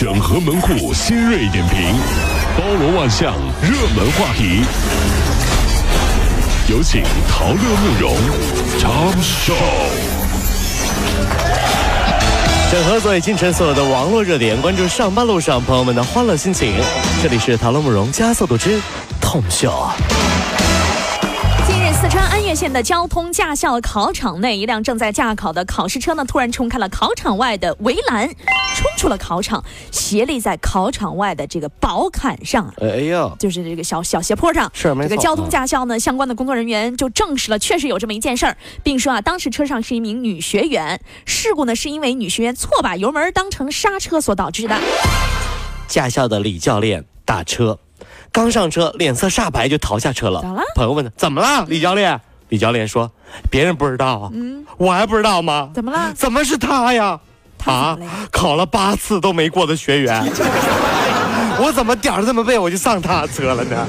整合门户新锐点评，包罗万象，热门话题。有请陶乐慕容长寿。整合所有清晨所有的网络热点，关注上班路上朋友们的欢乐心情。这里是陶乐慕容加速度之痛秀。近日，四川安岳县的交通驾校考场内，一辆正在驾考的考试车呢，突然冲开了考场外的围栏，冲出了考场，斜立在考场外的这个宝坎上。哎呀，就是这个小小斜坡上，是没错这个交通驾校呢，相关的工作人员就证实了，确实有这么一件事儿，并说啊，当时车上是一名女学员，事故呢是因为女学员错把油门当成刹车所导致的。驾校的李教练打车，刚上车脸色煞白就逃下车了。咋了朋友问他怎么了，李教练？李教练说：“别人不知道啊，嗯，我还不知道吗？怎么了怎么是他呀？他啊考了八次都没过的学员，我怎么点儿这么背我就上他车了呢？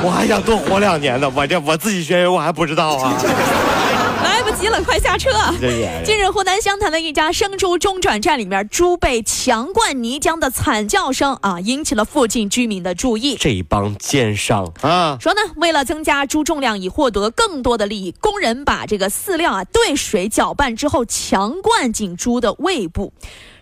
我还想多活两年呢，我这我自己学员我还不知道啊。来不及了，快下车！近日，湖南湘潭的一家生猪中转站里面，猪被强灌泥浆的惨叫声啊，引起了附近居民的注意。这帮奸商啊！说呢，为了增加猪重量，以获得更多的利益，工人把这个饲料啊兑水搅拌之后，强灌进猪的胃部。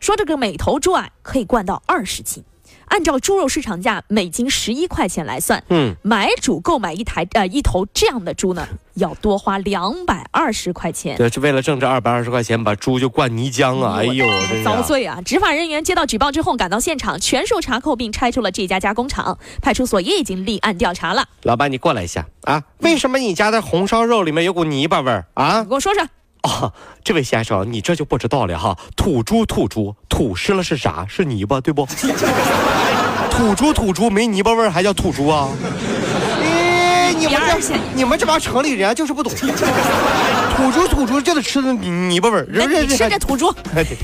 说这个每头猪啊可以灌到二十斤，按照猪肉市场价每斤十一块钱来算，嗯，买主购买一台呃一头这样的猪呢，要多花两百二十块钱。对，是为了挣这二百二十块钱，把猪就灌泥浆啊！哎呦，遭罪啊！执法人员接到举报之后赶到现场，全数查扣并拆除了这家加工厂。派出所也已经立案调查了。老板，你过来一下啊！为什么你家的红烧肉里面有股泥巴味儿啊你？给我说说，啊，这位先生，你这就不知道了哈。土猪土猪，土湿了是啥？是泥巴，对不？土猪土猪没泥巴味儿还叫土猪啊？哎，你们这你们这帮城里人就是不懂，土猪土猪就得吃的泥巴味儿，那是不是？你吃这土猪。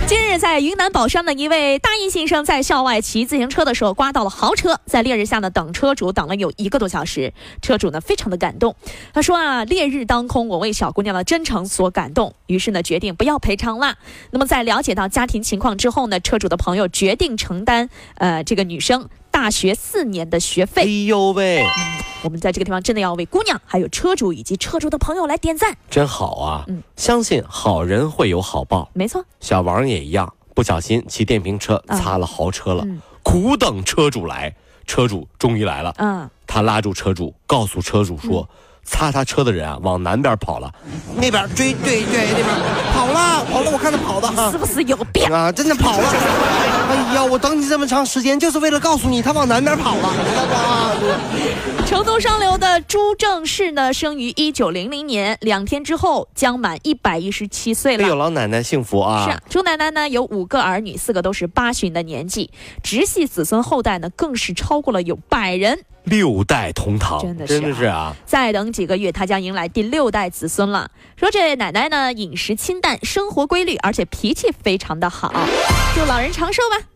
近日，在云南保山的一位大一新生在校外骑自行车的时候刮到了豪车，在烈日下呢等车主等了有一个多小时，车主呢非常的感动，他说啊烈日当空，我为小姑娘的真诚所感动，于是呢决定不要赔偿啦。那么在了解到家庭情况之后呢，车主的朋友决定承担呃这个女生大学四年的学费哎。呦喂，我们在这个地方真的要为姑娘、还有车主以及车主的朋友来点赞。真好啊！嗯相信好人会有好报。没错，小王也一样，不小心骑电瓶车啊擦了豪车了，嗯苦等车主来。车主终于来了，嗯，他拉住车主，告诉车主说：“擦他车的人啊，往南边跑了，那边追对对那边跑了跑了，我看他跑的哈是不是有病？啊，真的跑了。我等你这么长时间，就是为了告诉你他往南边跑了，知道吧？成都上流的朱正士呢，生于一九零零年，两天之后将满一百一十七岁哎呦，了。老奶奶幸福啊！是啊，朱奶奶呢有五个儿女，四个都是八旬的年纪，直系子孙后代呢更是超过了有百人。六代同堂，真的是啊真的是啊！再等几个月，她将迎来第六代子孙了。说这奶奶呢饮食清淡，生活规律，而且脾气非常的好，祝老人长寿吧。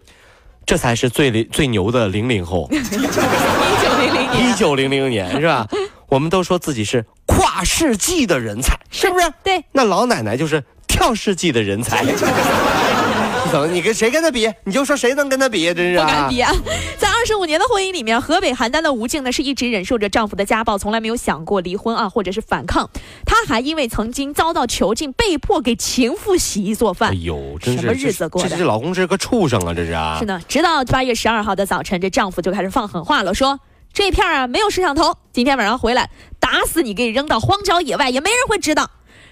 这才是最最牛的零零后。一九零零年一，九零零年是吧？我们都说自己是跨世纪的人才，是不是？对，那老奶奶就是跳世纪的人才。你怎么？你跟谁跟他比？你就说谁能跟他比？真是、啊、不敢比啊！在二十五年的婚姻里面，河北邯郸的吴静呢是一直忍受着丈夫的家暴，从来没有想过离婚啊，或者是反抗。她还因为曾经遭到囚禁，被迫给情妇洗衣做饭。哎呦，真是什么日子过的这这这老公是个畜生啊！这是啊。是呢，直到八月十二号的早晨，这丈夫就开始放狠话了，说这片儿啊没有摄像头，今天晚上回来打死你，给你扔到荒郊野外，也没人会知道。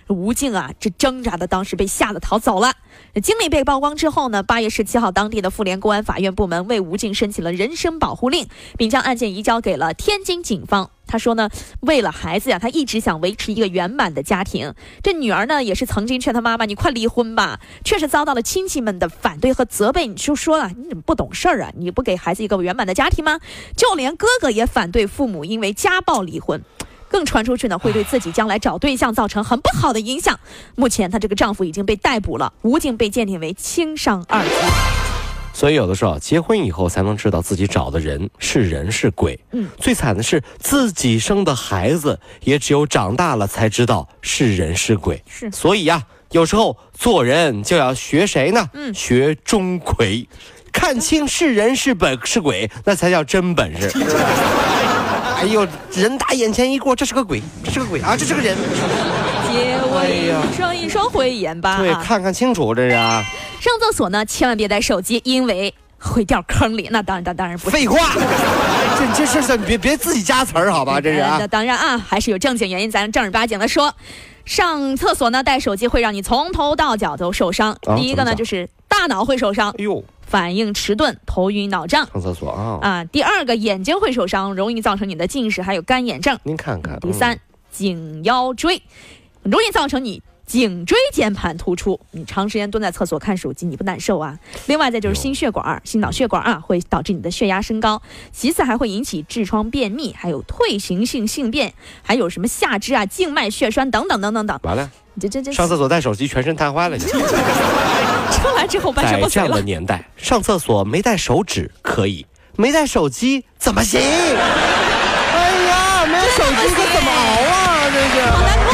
吴静啊，这挣扎的当时被吓得逃走了。经历被曝光之后呢，八月十七号，当地的妇联公安法院部门为吴静申请了人身保护令，并将案件移交给了天津警方。他说呢，为了孩子呀，他一直想维持一个圆满的家庭。这女儿呢，也是曾经劝他妈妈：“你快离婚吧。”却是遭到了亲戚们的反对和责备。你就说了，你怎么不懂事儿啊？你不给孩子一个圆满的家庭吗？就连哥哥也反对父母因为家暴离婚。更传出去呢，会对自己将来找对象造成很不好的影响。目前，她这个丈夫已经被逮捕了，吴静被鉴定为轻伤二级。所以有的时候结婚以后才能知道自己找的人是人是鬼。嗯，最惨的是自己生的孩子，也只有长大了才知道是人是鬼。是所以呀、有时候做人就要学谁呢？嗯学钟馗。看清是人是本是鬼，那才叫真本事。哎呦，人打眼前一过，这是个鬼，这是个鬼啊，这是个人。借我一双一双慧眼吧。对，看看清楚这是。上厕所呢，千万别带手机，因为会掉坑里。那当然，当当然不。废话，这这这别别自己加词儿好吧？这是。那当然啊，还是有正经原因，咱正儿八经的说。上厕所呢，带手机会让你从头到脚都受伤。第一个呢，就是大脑会受伤，哎呦，反应迟钝、头晕脑胀。上厕所啊啊！第二个，眼睛会受伤，容易造成你的近视，还有干眼症。您看看。第三，颈腰椎，容易造成你。颈椎间盘突出，你长时间蹲在厕所看手机，你不难受啊？另外再就是心血管、心脑血管啊，会导致你的血压升高。其次还会引起痔疮、便秘，还有退行性性便，还有什么下肢啊、静脉血栓等等等等等。完了，你这这这上厕所带手机，全身瘫痪了。在这样的年代，上厕所没带手纸可以，没带手机怎么行？哎呀，没有手机可怎么熬啊？这是。好难过。